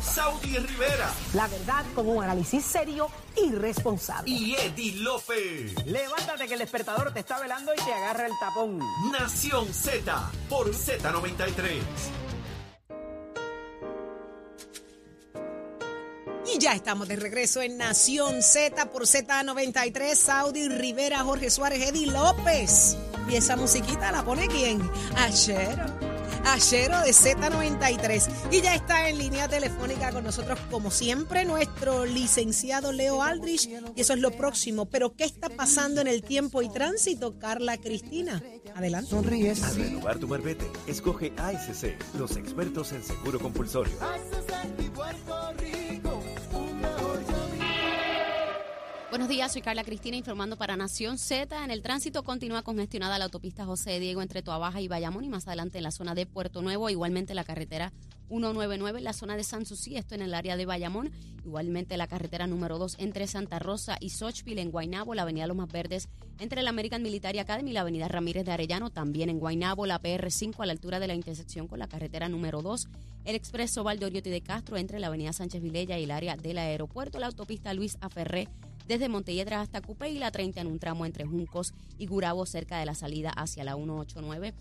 Saudi Rivera. La verdad con un análisis serio y responsable. Y Eddie Lofe. Levántate que el despertador te está velando y te agarra el tapón. Nación Z por Z93. Y ya estamos de regreso en Nación Z por Z93, Saudi Rivera, Jorge Suárez, Eddie López. Y esa musiquita la pone quién? Ayer. Ashero de Z93. Y ya está en línea telefónica con nosotros, como siempre, nuestro licenciado Leo Aldrich. Y eso es lo próximo. Pero, ¿qué está pasando en el tiempo y tránsito, Carla Cristina? Adelante. Sonríes. Al renovar tu marbete, escoge ASC, los expertos en seguro compulsorio. Buenos días, soy Carla Cristina informando para Nación Z. En el tránsito continúa congestionada la autopista José Diego entre Toabaja y Bayamón y más adelante en la zona de Puerto Nuevo, igualmente la carretera 199 en la zona de San Susi, esto en el área de Bayamón, igualmente la carretera número 2 entre Santa Rosa y Sochville en Guaynabo, la avenida Los Más Verdes entre la American Military Academy y la avenida Ramírez de Arellano, también en Guaynabo, la PR5 a la altura de la intersección con la carretera número 2, el expreso Valdoriotti de Castro entre la avenida Sánchez Vilella y el área del aeropuerto, la autopista Luis Aferré desde Montelledra hasta Cupé y la 30 en un tramo entre Juncos y Gurabo cerca de la salida hacia la 189.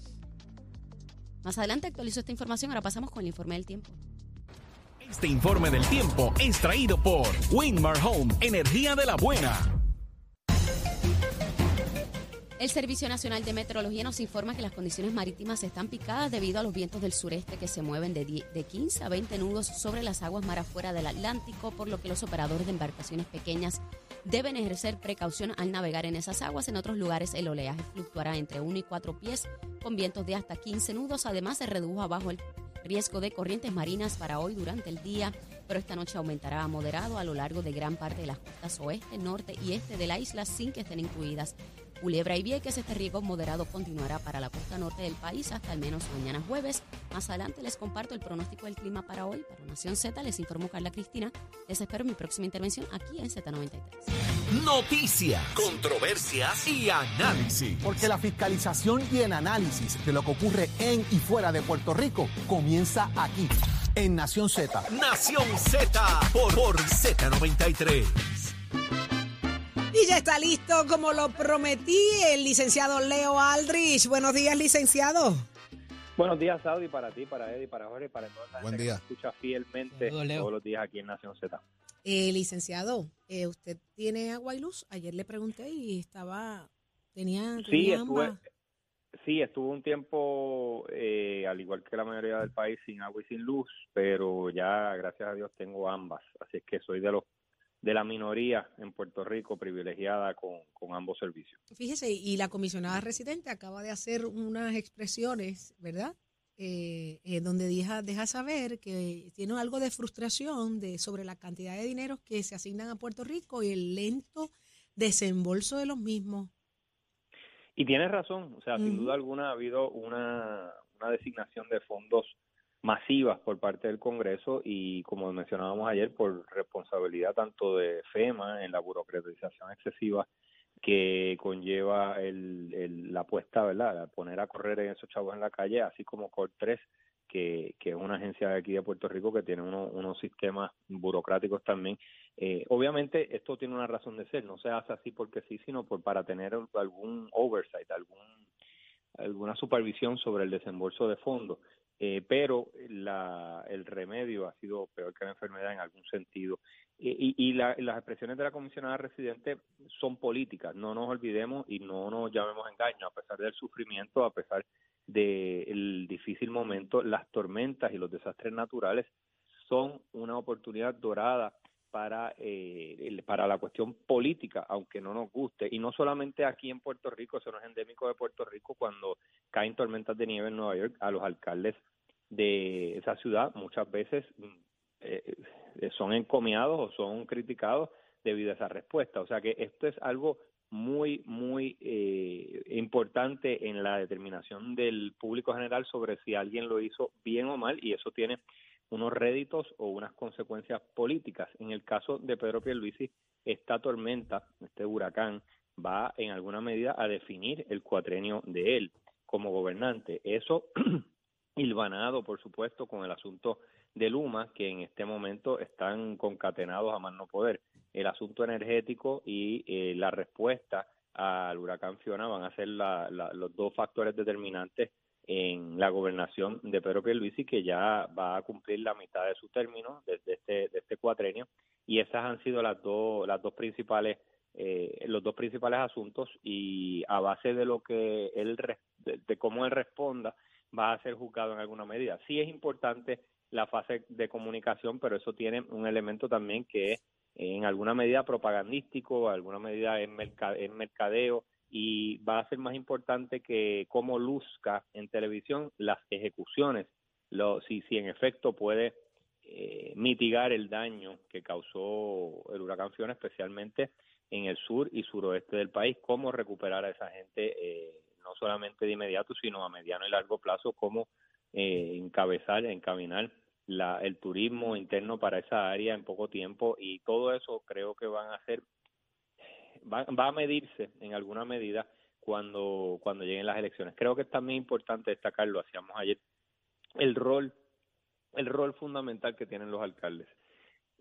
Más adelante actualizo esta información, ahora pasamos con el informe del tiempo. Este informe del tiempo es traído por Winmar Home, energía de la buena. El Servicio Nacional de Meteorología nos informa que las condiciones marítimas están picadas debido a los vientos del sureste que se mueven de, 15 a 20 nudos sobre las aguas mar afuera del Atlántico, por lo que los operadores de embarcaciones pequeñas deben ejercer precaución al navegar en esas aguas. En otros lugares el oleaje fluctuará entre 1 y 4 pies con vientos de hasta 15 nudos. Además se redujo abajo el riesgo de corrientes marinas para hoy durante el día, pero esta noche aumentará a moderado a lo largo de gran parte de las costas oeste, norte y este de la isla sin que estén incluidas Culebra y Vieques, este riesgo moderado continuará para la costa norte del país hasta al menos mañana jueves. Más adelante les comparto el pronóstico del clima para hoy. Para Nación Z les informó Carla Cristina. Les espero en mi próxima intervención aquí en Z93. Noticias, controversias y análisis. Porque la fiscalización y el análisis de lo que ocurre en y fuera de Puerto Rico comienza aquí, en Nación Z. Nación Z por, por Z93. Y ya está listo, como lo prometí, el licenciado Leo Aldrich. Buenos días, licenciado. Buenos días, Saudi, para ti, para Eddie, para Jorge, para toda la Buen gente día. que escucha fielmente todos los días aquí en Nación Z. Eh, licenciado, eh, ¿usted tiene agua y luz? Ayer le pregunté y estaba, tenía, Sí, tenía estuve, ambas. sí, estuve un tiempo, eh, al igual que la mayoría del país, sin agua y sin luz, pero ya, gracias a Dios, tengo ambas. Así es que soy de los de la minoría en Puerto Rico privilegiada con, con ambos servicios. Fíjese, y la comisionada residente acaba de hacer unas expresiones, ¿verdad? Eh, eh, donde deja, deja saber que tiene algo de frustración de, sobre la cantidad de dinero que se asignan a Puerto Rico y el lento desembolso de los mismos. Y tienes razón, o sea, sin duda alguna ha habido una, una designación de fondos masivas por parte del Congreso y como mencionábamos ayer, por responsabilidad tanto de FEMA en la burocratización excesiva que conlleva el, la apuesta, ¿verdad? Poner a correr en esos chavos en la calle, así como Cor 3, que, que es una agencia de aquí de Puerto Rico que tiene uno- unos sistemas burocráticos también. Eh, obviamente esto tiene una razón de ser, no se hace así porque sí, sino por para tener algún oversight, algún alguna supervisión sobre el desembolso de fondos, eh, pero la, el remedio ha sido peor que la enfermedad en algún sentido. Eh, y y la- las expresiones de la comisionada residente son políticas, no nos olvidemos y no nos llamemos engaño, a pesar del sufrimiento, a pesar del difícil momento, las tormentas y los desastres naturales son una oportunidad dorada para eh, para la cuestión política, aunque no nos guste, y no solamente aquí en Puerto Rico, eso no es endémico de Puerto Rico, cuando caen tormentas de nieve en Nueva York, a los alcaldes de esa ciudad muchas veces mm, eh, eh, son encomiados o son criticados debido a esa respuesta. O sea que esto es algo muy, muy eh, importante en la determinación del público general sobre si alguien lo hizo bien o mal y eso tiene unos réditos o unas consecuencias políticas. En el caso de Pedro Pierluisi, esta tormenta, este huracán, va en alguna medida a definir el cuatrenio de él como gobernante. Eso hilvanado, por supuesto, con el asunto de Luma que en este momento están concatenados a más no poder. El asunto energético y eh, la respuesta al huracán Fiona van a ser los dos factores determinantes en la gobernación de Pedro Pierluisi que ya va a cumplir la mitad de su término desde este de este cuatrenio y esas han sido las dos las dos principales eh, los dos principales asuntos y a base de lo que él de, cómo él responda va a ser juzgado en alguna medida. Sí es importante la fase de comunicación pero eso tiene un elemento también que es en alguna medida propagandístico alguna medida en, en mercadeo y va a ser más importante que cómo luzca en televisión las ejecuciones, lo, si, si en efecto puede eh, mitigar el daño que causó el huracán Fiona, especialmente en el sur y suroeste del país, cómo recuperar a esa gente, eh, no solamente de inmediato, sino a mediano y largo plazo, cómo eh, encabezar, encaminar la, el turismo interno para esa área en poco tiempo y todo eso creo que van a ser va, va a medirse en alguna medida cuando, cuando lleguen las elecciones. Creo que es también importante destacar, lo hacíamos ayer, el rol, el rol fundamental que tienen los alcaldes.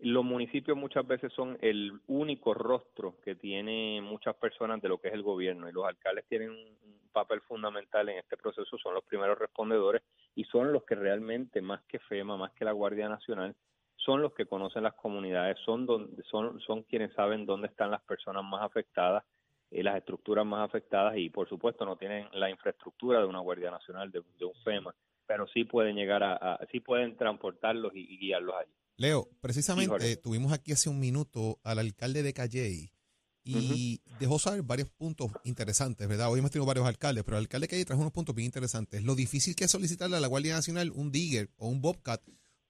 Los municipios muchas veces son el único rostro que tiene muchas personas de lo que es el gobierno y los alcaldes tienen un papel fundamental en este proceso, son los primeros respondedores y son los que realmente, más que FEMA, más que la Guardia Nacional, son los que conocen las comunidades, son, donde, son, son quienes saben dónde están las personas más afectadas, eh, las estructuras más afectadas y por supuesto no tienen la infraestructura de una Guardia Nacional, de, un FEMA, pero sí pueden llegar a, sí pueden transportarlos y, guiarlos allí. Leo, precisamente tuvimos aquí hace un minuto al alcalde de Calley y dejó saber varios puntos interesantes, ¿verdad? Hoy hemos tenido varios alcaldes, pero el alcalde de Calley trajo unos puntos bien interesantes. Lo difícil que es solicitarle a la Guardia Nacional un digger o un bobcat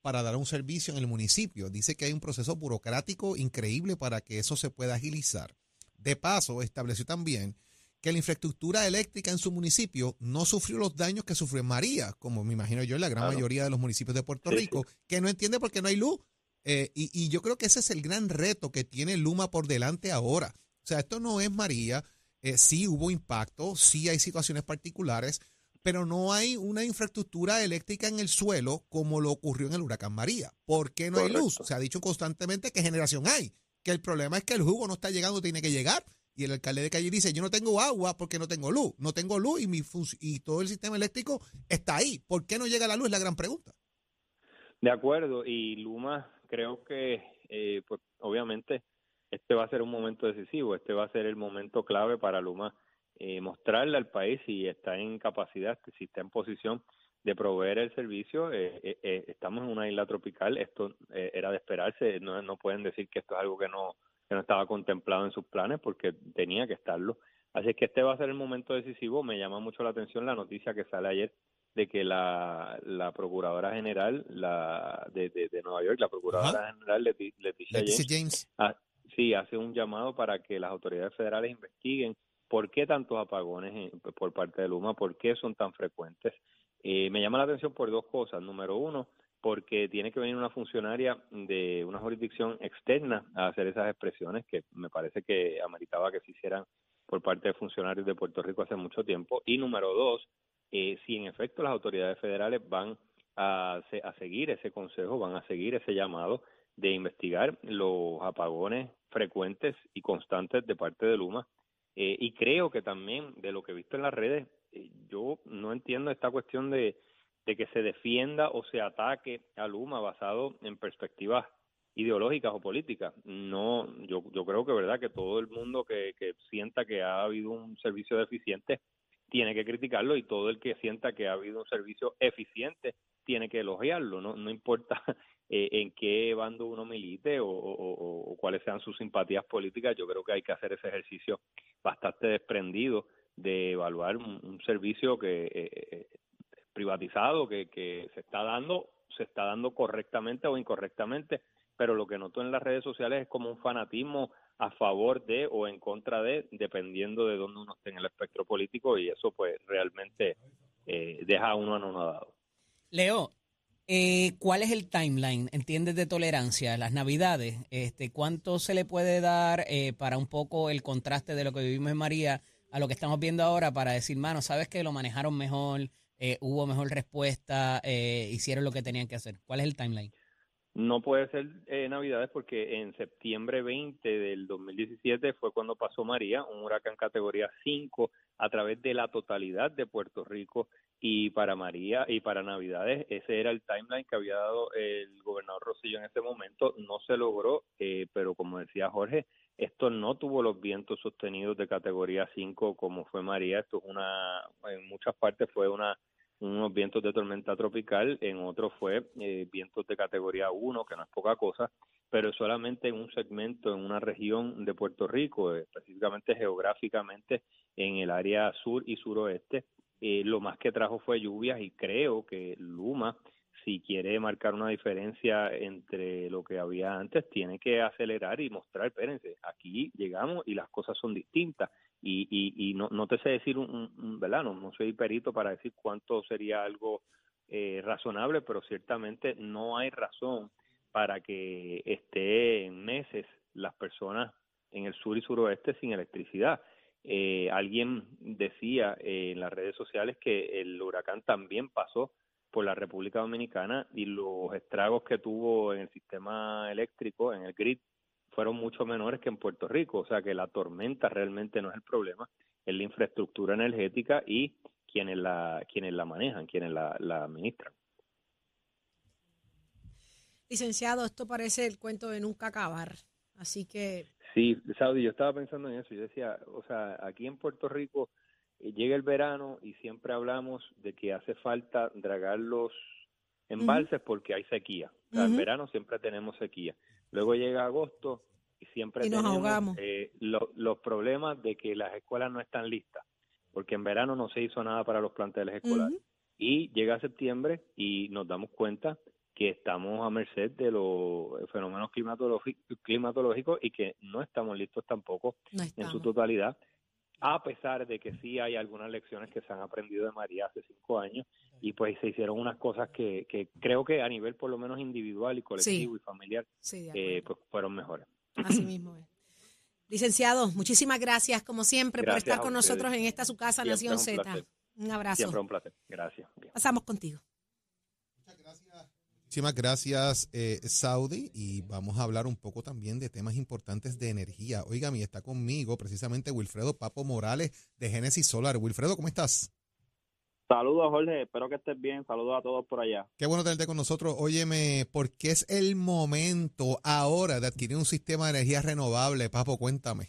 para dar un servicio en el municipio. Dice que hay un proceso burocrático increíble para que eso se pueda agilizar. De paso, estableció también que la infraestructura eléctrica en su municipio no sufrió los daños que sufrió María, como me imagino yo en la gran mayoría de los municipios de Puerto Rico, que no entiende por qué no hay luz. Eh, y, yo creo que ese es el gran reto que tiene Luma por delante ahora. O sea, esto no es María, eh, sí hubo impacto, sí hay situaciones particulares, pero no hay una infraestructura eléctrica en el suelo como lo ocurrió en el huracán María. ¿Por qué no hay luz? Se ha dicho constantemente qué generación hay, que el problema es que el jugo no está llegando, tiene que llegar. Y el alcalde de Calle dice, yo no tengo agua porque no tengo luz, no tengo luz y, mi y todo el sistema eléctrico está ahí. ¿Por qué no llega la luz? Es la gran pregunta. De acuerdo, y Luma creo que, eh, pues obviamente, este va a ser un momento decisivo, este va a ser el momento clave para Luma eh, mostrarle al país si está en capacidad, si está en posición de proveer el servicio. Eh, eh, estamos en una isla tropical, esto era de esperarse, no, no pueden decir que esto es algo que no, que no estaba contemplado en sus planes porque tenía que estarlo. Así que este va a ser el momento decisivo. Me llama mucho la atención la noticia que sale ayer de que la, la procuradora general la de, de, Nueva York, la procuradora general Leticia, James, ah, sí hace un llamado para que las autoridades federales investiguen ¿Por qué tantos apagones por parte de Luma? ¿Por qué son tan frecuentes? Eh, me llama la atención por dos cosas. Número uno, porque tiene que venir una funcionaria de una jurisdicción externa a hacer esas expresiones que me parece que ameritaba que se hicieran por parte de funcionarios de Puerto Rico hace mucho tiempo. Y número dos, eh, si en efecto las autoridades federales van a, seguir ese consejo, van a seguir ese llamado de investigar los apagones frecuentes y constantes de parte de Luma eh, y creo que también, de lo que he visto en las redes, eh, yo no entiendo esta cuestión de, de que se defienda o se ataque a Luma basado en perspectivas ideológicas o políticas. No, yo, yo creo que verdad que todo el mundo que, que sienta que ha habido un servicio deficiente tiene que criticarlo y todo el que sienta que ha habido un servicio eficiente tiene que elogiarlo, no, no importa eh, en qué bando uno milite o, cuáles sean sus simpatías políticas, yo creo que hay que hacer ese ejercicio bastante desprendido de evaluar un, servicio que eh, eh, privatizado que, que se está dando, se está dando correctamente o incorrectamente, pero lo que noto en las redes sociales es como un fanatismo a favor de o en contra de, dependiendo de dónde uno esté en el espectro político y eso pues realmente deja a uno anonadado. Leo, eh, ¿cuál es el timeline, entiendes, de tolerancia? Las navidades, este, ¿cuánto se le puede dar eh, para un poco el contraste de lo que vivimos en María a lo que estamos viendo ahora para decir, mano, sabes que lo manejaron mejor, eh, hubo mejor respuesta, eh, hicieron lo que tenían que hacer? ¿Cuál es el timeline? No puede ser eh, Navidades porque en septiembre 20 del 2017 fue cuando pasó María, un huracán categoría 5 a través de la totalidad de Puerto Rico y para María y para Navidades ese era el timeline que había dado el gobernador Rosillo en ese momento, no se logró, eh, pero como decía Jorge, esto no tuvo los vientos sostenidos de categoría 5 como fue María, esto es una, en muchas partes fue una unos vientos de tormenta tropical, en otros fue eh, vientos de categoría 1, que no es poca cosa, pero solamente en un segmento, en una región de Puerto Rico, eh, específicamente geográficamente en el área sur y suroeste. Eh, lo más que trajo fue lluvias y creo que Luma, si quiere marcar una diferencia entre lo que había antes, tiene que acelerar y mostrar, espérense, aquí llegamos y las cosas son distintas y, y, y no, no te sé decir un, un ¿verdad? No, soy perito para decir cuánto sería algo eh, razonable, pero ciertamente no hay razón para que esté en meses las personas en el sur y suroeste sin electricidad. Eh, alguien decía en las redes sociales que el huracán también pasó por la República Dominicana y los estragos que tuvo en el sistema eléctrico, en el grid, fueron mucho menores que en Puerto Rico, o sea que la tormenta realmente no es el problema, es la infraestructura energética y quienes la quienes la manejan, quienes la, la administran. Licenciado, esto parece el cuento de nunca acabar, así que... Sí, Saudi, yo estaba pensando en eso, yo decía, o sea, aquí en Puerto Rico llega el verano y siempre hablamos de que hace falta dragar los embalses porque hay sequía. En verano siempre tenemos sequía. Luego llega agosto y siempre tenemos eh, los problemas de que las escuelas no están listas, porque en verano no se hizo nada para los planteles escolares. Y llega septiembre y nos damos cuenta que estamos a merced de los fenómenos climatológicos y que no estamos listos tampoco en su totalidad a pesar de que sí hay algunas lecciones que se han aprendido de María hace cinco años y pues se hicieron unas cosas que, que creo que a nivel por lo menos individual y colectivo y familiar eh, pues fueron mejores. Así mismo es. Licenciado, muchísimas gracias como siempre por estar con nosotros en esta su casa Nación Z. Un abrazo. Siempre un placer. Gracias. Pasamos contigo. Muchísimas gracias, eh, Saudi. Y vamos a hablar un poco también de temas importantes de energía. Oiga, mi está conmigo precisamente Wilfredo Papo Morales de Génesis Solar. Wilfredo, ¿cómo estás? Saludos, Jorge. Espero que estés bien. Saludos a todos por allá. Qué bueno tenerte con nosotros. Óyeme, ¿por qué es el momento ahora de adquirir un sistema de energía renovable? Papo, cuéntame.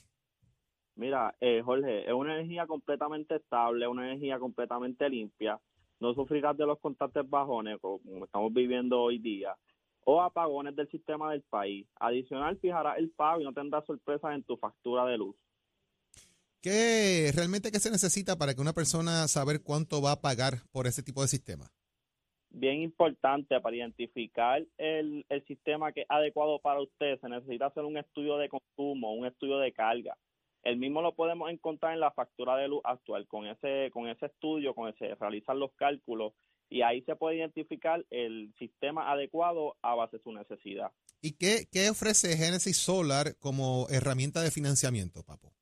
Mira, eh, Jorge, es una energía completamente estable, una energía completamente limpia no sufrirás de los constantes bajones como estamos viviendo hoy día o apagones del sistema del país. Adicional, fijarás el pago y no tendrás sorpresas en tu factura de luz. ¿Qué realmente qué se necesita para que una persona saber cuánto va a pagar por ese tipo de sistema? Bien importante para identificar el, el sistema que es adecuado para usted, se necesita hacer un estudio de consumo, un estudio de carga. El mismo lo podemos encontrar en la factura de luz actual. Con ese, con ese estudio, con ese realizar los cálculos y ahí se puede identificar el sistema adecuado a base de su necesidad. ¿Y qué, qué ofrece Genesis Solar como herramienta de financiamiento, Papo?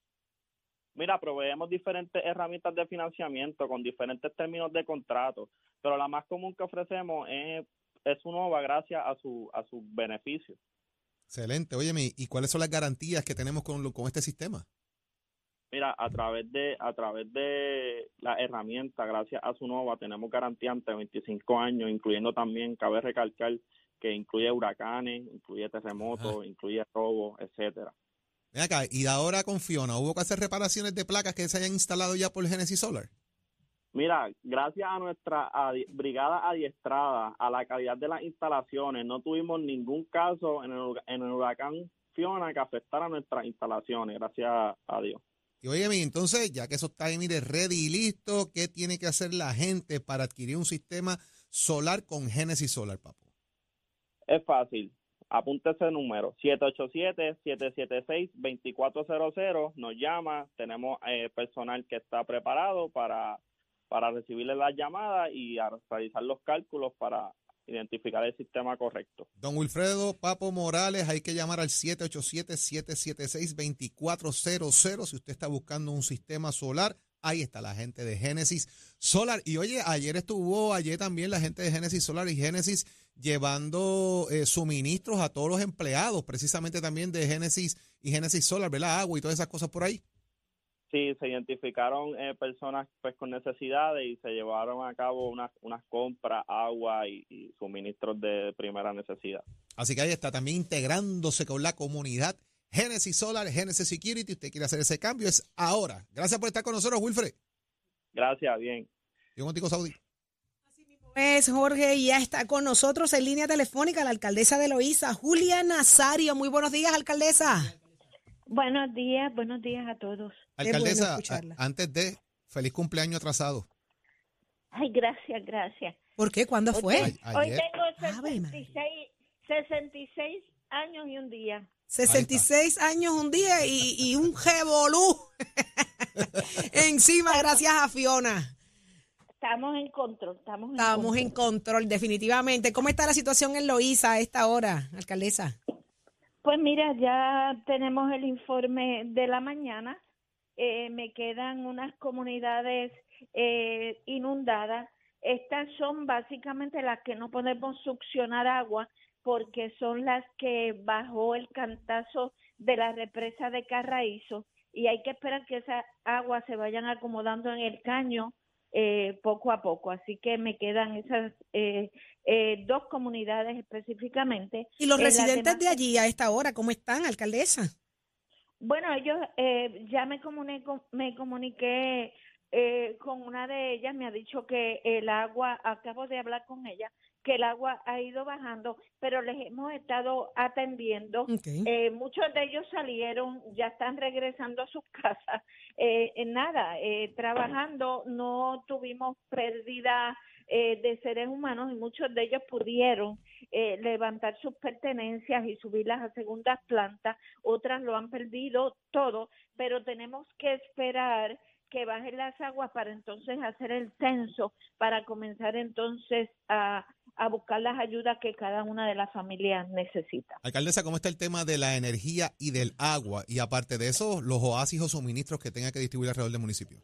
Mira, proveemos diferentes herramientas de financiamiento con diferentes términos de contrato, pero la más común que ofrecemos es, es nueva gracias a su, a sus beneficios. Excelente. Óyeme, ¿y cuáles son las garantías que tenemos con, con este sistema? Mira, a través de a través de la herramienta, gracias a su nova, tenemos garantía ante 25 años, incluyendo también, cabe recalcar, que incluye huracanes, incluye terremotos, incluye robos, etcétera. Ven acá, y ahora con Fiona, ¿hubo que hacer reparaciones de placas que se hayan instalado ya por Genesis Solar? Mira, gracias a nuestra brigada adiestrada, a la calidad de las instalaciones, no tuvimos ningún caso en el, en el huracán Fiona que afectara nuestras instalaciones, gracias a Dios. Y oye, entonces, ya que eso está ahí, mire, ready y listo, ¿qué tiene que hacer la gente para adquirir un sistema solar con Genesis Solar, papo? Es fácil. Apunte ese número, 787-776-2400. Nos llama, tenemos eh, personal que está preparado para, para recibirle las llamadas y realizar los cálculos para identificar el sistema correcto. Don Wilfredo Papo Morales, hay que llamar al 787-776-2400 si usted está buscando un sistema solar Ahí está la gente de Génesis Solar. Y oye, ayer estuvo, ayer también la gente de Génesis Solar y Génesis llevando eh, suministros a todos los empleados, precisamente también de Génesis y Génesis Solar, ¿verdad? Agua y todas esas cosas por ahí. Sí, se identificaron eh, personas pues con necesidades y se llevaron a cabo unas, unas compras, agua y, y suministros de primera necesidad. Así que ahí está también integrándose con la comunidad Genesis Solar, Genesis Security. Usted quiere hacer ese cambio, es ahora. Gracias por estar con nosotros, Wilfred. Gracias, bien. Yo contigo, Saudi. Pues Jorge, y ya está con nosotros en línea telefónica la alcaldesa de Loíza, Julia Nazario. Muy buenos días, alcaldesa. Buenos días, buenos días a todos. Alcaldesa, antes de, feliz cumpleaños atrasado. Ay, gracias, gracias. ¿Por qué? ¿Cuándo fue? Hoy tengo 66, 66 años y un día. 66 años un día y, y un revolú encima gracias a Fiona. Estamos en control, estamos en Estamos control. en control, definitivamente. ¿Cómo está la situación en Loíza a esta hora, alcaldesa? Pues mira, ya tenemos el informe de la mañana. Eh, me quedan unas comunidades eh, inundadas. Estas son básicamente las que no podemos succionar agua porque son las que bajó el cantazo de la represa de Carraízo y hay que esperar que esa agua se vayan acomodando en el caño eh, poco a poco. Así que me quedan esas eh, eh, dos comunidades específicamente. ¿Y los Eh, residentes de allí a esta hora, cómo están, alcaldesa? Bueno, ellos eh, ya me comunico, me comuniqué eh, con una de ellas, me ha dicho que el agua, acabo de hablar con ella, que el agua ha ido bajando, pero les hemos estado atendiendo. Eh, muchos de ellos salieron, ya están regresando a sus casas. Eh, en nada, eh, trabajando, no tuvimos pérdida eh, de seres humanos y muchos de ellos pudieron eh, levantar sus pertenencias y subirlas a segundas plantas. Otras lo han perdido todo, pero tenemos que esperar que bajen las aguas para entonces hacer el censo, para comenzar entonces a, a buscar las ayudas que cada una de las familias necesita. Alcaldesa, ¿cómo está el tema de la energía y del agua? Y aparte de eso, los oasis o suministros que tenga que distribuir alrededor del municipio.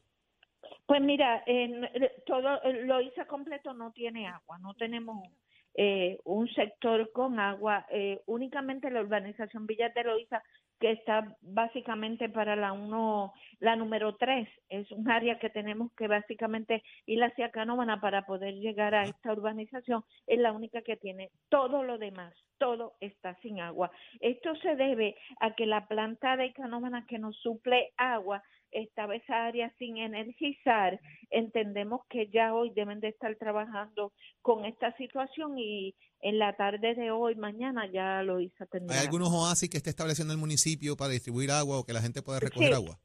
Pues mira, en, todo Loíza completo no tiene agua, no tenemos eh, un sector con agua, eh, únicamente la urbanización Villas de Loíza, que está básicamente para la uno, la número tres, es un área que tenemos que básicamente ir hacia Canóvana para poder llegar a esta urbanización, es la única que tiene. Todo lo demás, todo está sin agua. Esto se debe a que la planta de Canóvana que nos suple agua estaba esa área sin energizar, entendemos que ya hoy deben de estar trabajando con esta situación y en la tarde de hoy, mañana ya lo hizo. ¿Hay algunos oasis que esté estableciendo el municipio para distribuir agua o que la gente pueda recoger Sí. agua?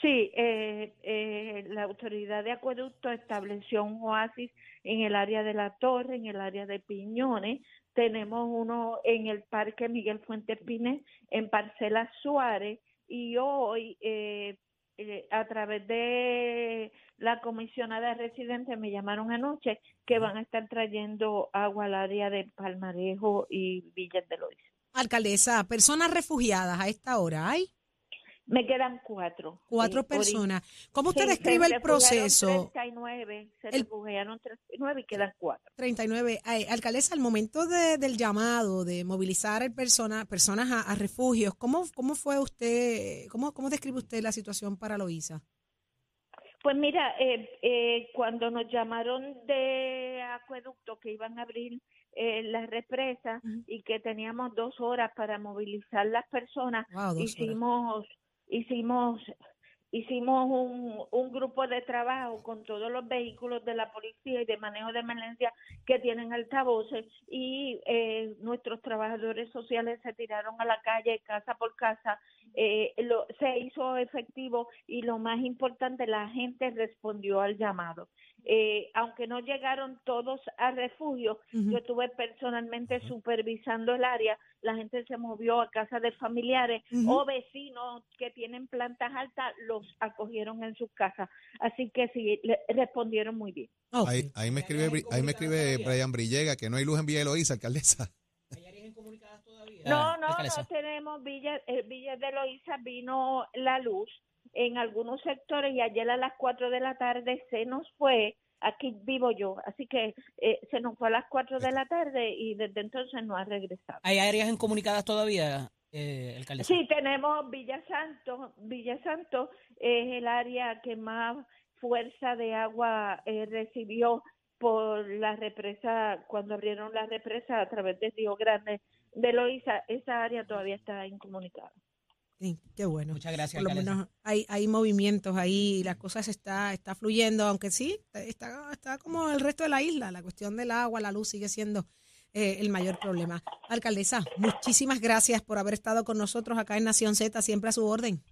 Sí, eh, eh, la autoridad de acueducto estableció un oasis en el área de la Torre, en el área de Piñones. Tenemos uno en el Parque Miguel Fuentes Pines, en Parcela Suárez. Y hoy, eh, eh, a través de la comisionada residente, me llamaron anoche que van a estar trayendo agua al área de Palmarejo y Villas de Loíza. Alcaldesa, personas refugiadas a esta hora, ¿hay? Me quedan cuatro. Cuatro Eh, personas. ¿Cómo usted Sí, describe el proceso? refugiaron 39, se El- refugiaron 39 y quedan cuatro. 39. Ay, alcaldesa, al momento de- del llamado, de movilizar el persona, personas a, a refugios, ¿cómo, ¿cómo fue usted, cómo, cómo describe usted la situación para Loíza? Pues mira, eh, eh, cuando nos llamaron de acueducto que iban a abrir eh, la represa y que teníamos dos horas para movilizar las personas, Wow, horas. Hicimos, hicimos, un, un grupo de trabajo con todos los vehículos de la policía y de manejo de emergencia que tienen altavoces y eh, nuestros trabajadores sociales se tiraron a la calle casa por casa eh, lo, se hizo efectivo y lo más importante, la gente respondió al llamado. Eh, aunque no llegaron todos a refugio, yo estuve personalmente supervisando el área, la gente se movió a casa de familiares o vecinos que tienen plantas altas, los acogieron en sus casas. Así que sí, le- respondieron muy bien. Ahí, ahí me escribe, ahí me escribe Brian Brillega que no hay luz en Villa Eloísa, alcaldesa. No, no, alcaldesa. no tenemos Villa, eh, Villa de Loíza vino la luz en algunos sectores y ayer a las 4 de la tarde se nos fue aquí vivo yo, así que eh, se nos fue a las 4 de la tarde y desde entonces no ha regresado. ¿Hay áreas incomunicadas todavía, eh, alcaldesa? Sí, tenemos Villa Santo, Villa Santo es el área que más fuerza de agua eh, recibió por la represa, cuando abrieron la represa a través de Río Grande de Loíza, esa área todavía está incomunicada. Sí, qué bueno. Muchas gracias. Por lo menos hay, hay movimientos ahí, las cosas está, está fluyendo, aunque sí, está, está como el resto de la isla, la cuestión del agua, la luz sigue siendo eh, el mayor problema. Alcaldesa, muchísimas gracias por haber estado con nosotros acá en Nación Z, siempre a su orden.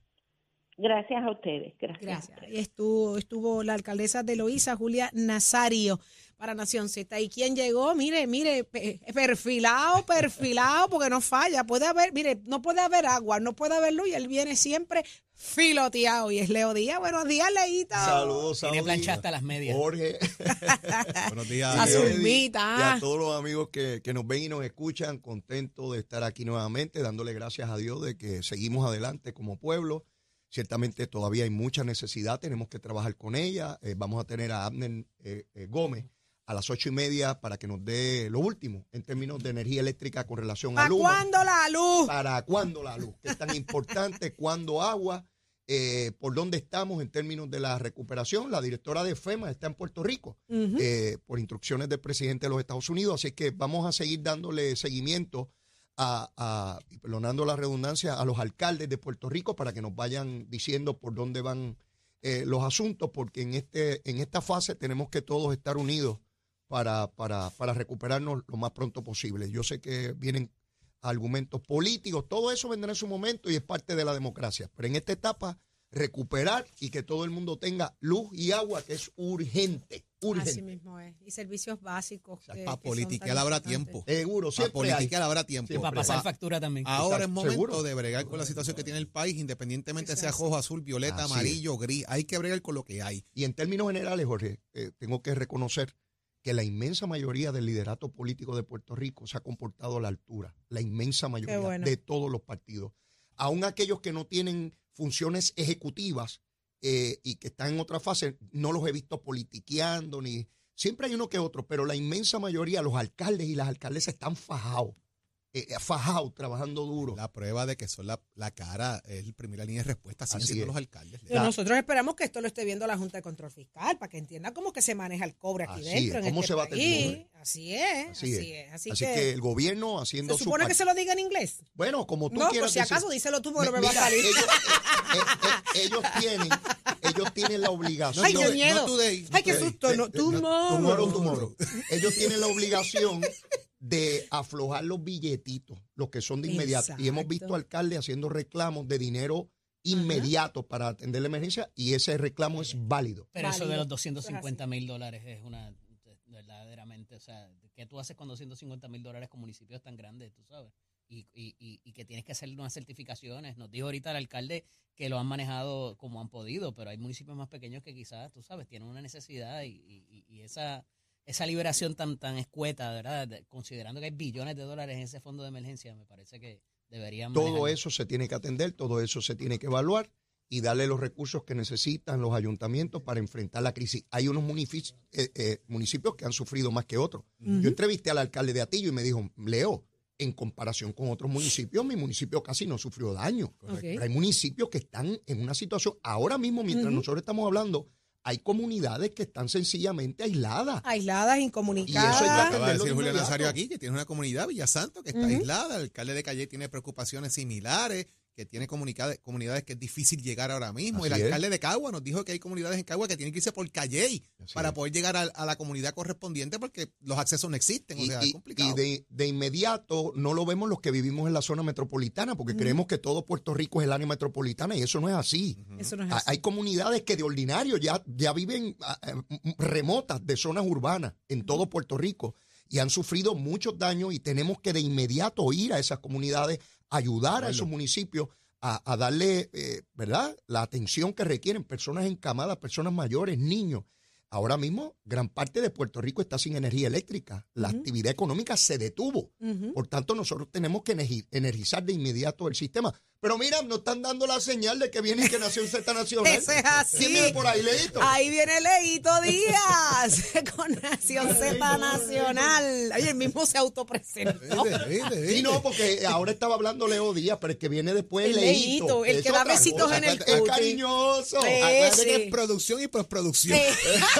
Gracias a ustedes. Gracias. Gracias. Y estuvo, estuvo la alcaldesa de Loíza, Julia Nazario, para Nación Z. ¿Y quién llegó? Mire, mire, perfilado, perfilado, porque no falla. Puede haber, mire, no puede haber agua, no puede haber luz y él viene siempre filoteado. Y es Leo Díaz. Buenos días, Leito. Saludos, saludos. Tiene plancha hasta las medias. Jorge. Buenos días. A. Y a todos los amigos que, que nos ven y nos escuchan, contento de estar aquí nuevamente, dándole gracias a Dios de que seguimos adelante como pueblo. Ciertamente todavía hay mucha necesidad, tenemos que trabajar con ella. Eh, vamos a tener a Abner eh, eh, Gómez a las ocho y media para que nos dé lo último en términos de energía eléctrica con relación a ¿Para luz. cuándo la luz? ¿Para cuándo la luz? Que es tan importante, cuándo agua, eh, por dónde estamos en términos de la recuperación. La directora de FEMA está en Puerto Rico eh, por instrucciones del presidente de los Estados Unidos, así que vamos a seguir dándole seguimiento a, a, perdonando la redundancia, a los alcaldes de Puerto Rico para que nos vayan diciendo por dónde van eh, los asuntos, porque en, este, en esta fase tenemos que todos estar unidos para, para, para recuperarnos lo más pronto posible. Yo sé que vienen argumentos políticos, todo eso vendrá en su momento y es parte de la democracia, pero en esta etapa recuperar y que todo el mundo tenga luz y agua, que es urgente, urgente. Así mismo es. Y servicios básicos. que- Para que politiquear habrá tiempo. Seguro, Para siempre politiquear habrá tiempo. Siempre. Para pasar Pa- factura también. Ahora es momento seguro. de bregar con la situación que tiene el país, independientemente sea es rojo, azul, violeta, Así amarillo, gris. Hay que bregar con lo que hay. Y en términos generales, Jorge, eh, tengo que reconocer que la inmensa mayoría del liderato político de Puerto Rico se ha comportado a la altura, la inmensa mayoría bueno. de todos los partidos. Aún aquellos que no tienen funciones ejecutivas eh, y que están en otra fase, no los he visto politiqueando, ni siempre hay uno que otro, pero la inmensa mayoría, los alcaldes y las alcaldesas están fajados, eh, fajados, trabajando duro. La prueba de que son la, la cara, es la primera línea de respuesta, siguen Así siendo es. los alcaldes. Pero nosotros esperamos que esto lo esté viendo la Junta de Control Fiscal para que entienda cómo que se maneja el cobre aquí Así dentro. es, en cómo este se el país. cobre. Así es, así, Así es. es. Así, Así que, que el gobierno haciendo se su supone parte. que se lo diga en inglés. Bueno, como tú No, por quieras si decir. acaso díselo tú porque no me va a salir. Ellos, eh, eh, ellos tienen, ellos tienen la obligación. Ay, today, miedo. no today, Ay, qué no today. susto. No, Eh, tomorrow. tomorrow, tomorrow. Ellos tienen la obligación de aflojar los billetitos, los que son de inmediato. Y hemos visto alcaldes haciendo reclamos de dinero inmediato para atender la emergencia y ese reclamo es válido. Pero eso de los 250 mil dólares es una verdaderamente, o sea, ¿qué tú haces con 250 mil dólares con municipios tan grandes, tú sabes? Y, y, y, y que tienes que hacer unas certificaciones. Nos dijo ahorita el alcalde que lo han manejado como han podido, pero hay municipios más pequeños que quizás, tú sabes, tienen una necesidad y, y, y esa esa liberación tan tan escueta, ¿verdad? De- considerando que hay billones de dólares en ese fondo de emergencia, me parece que deberían Todo manejarlo. eso se tiene que atender, todo eso se tiene que evaluar y darle los recursos que necesitan los ayuntamientos para enfrentar la crisis. Hay unos municipios, eh, eh, municipios que han sufrido más que otros. Yo entrevisté al alcalde de Atillo y me dijo, Leo, en comparación con otros municipios, mi municipio casi no sufrió daño. Pero hay municipios que están en una situación, ahora mismo, mientras nosotros estamos hablando, hay comunidades que están sencillamente aisladas. Aisladas, Y incomunicadas. eso hay que Acaba de decir de Julio. Nazario aquí que tiene una comunidad, Villasanto, que está aislada. El alcalde de Calle tiene preocupaciones similares, que tiene comunicades, comunidades que es difícil llegar ahora mismo. Así el es. alcalde de Cagua nos dijo que hay comunidades en Cagua que tienen que irse por Calle Así para es. poder llegar a, a la comunidad correspondiente porque los accesos no existen. o Y, sea, es complicado. y de, de inmediato no lo vemos los que vivimos en la zona metropolitana, porque creemos que todo Puerto Rico es el área metropolitana y eso no es así. Eso no es así. Hay comunidades que de ordinario ya, ya viven ah, eh, remotas de zonas urbanas en todo Puerto Rico y han sufrido muchos daños y tenemos que de inmediato ir a esas comunidades, ayudar a esos municipios a, a darle, eh, ¿verdad?, la atención que requieren personas encamadas, personas mayores, niños. Ahora mismo gran parte de Puerto Rico está sin energía eléctrica. La actividad económica se detuvo. Por tanto, nosotros tenemos que energizar de inmediato el sistema. Pero mira, nos están dando la señal de que viene y que Nación Z Nacional. Eso es así. ¿Quién viene por ahí, Leito? Ahí viene Leito Díaz con Nación Z Nacional. Oye, el mismo se autopresentó. Sí, no, porque ahora estaba hablando Leo Díaz, pero el que viene después es Leito. El que da besitos en el Es cariñoso. Acuérdate que producción y postproducción.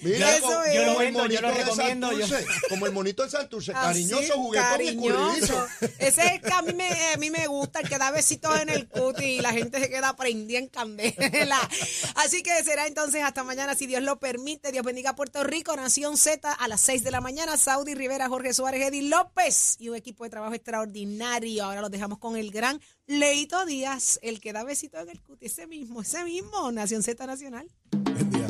Mira, Yo- como, yo lo vendo, yo lo monito de recomiendo, yo- como el monito de Santurce, cariñoso, juguetón y cariñoso. escurridizo. Ese es el que a mí, me, a mí me gusta, el que da besitos en el cuti y la gente se queda prendida en candela. Así que será entonces hasta mañana, si Dios lo permite. Dios bendiga a Puerto Rico, Nación Z, a las 6 de la mañana. Saudi Rivera, Jorge Suárez, Eddie López y un equipo de trabajo extraordinario. Ahora los dejamos con el gran Leito Díaz, el que da besitos en el cuti. Ese mismo, ese mismo, Nación Z Nacional. Buen día.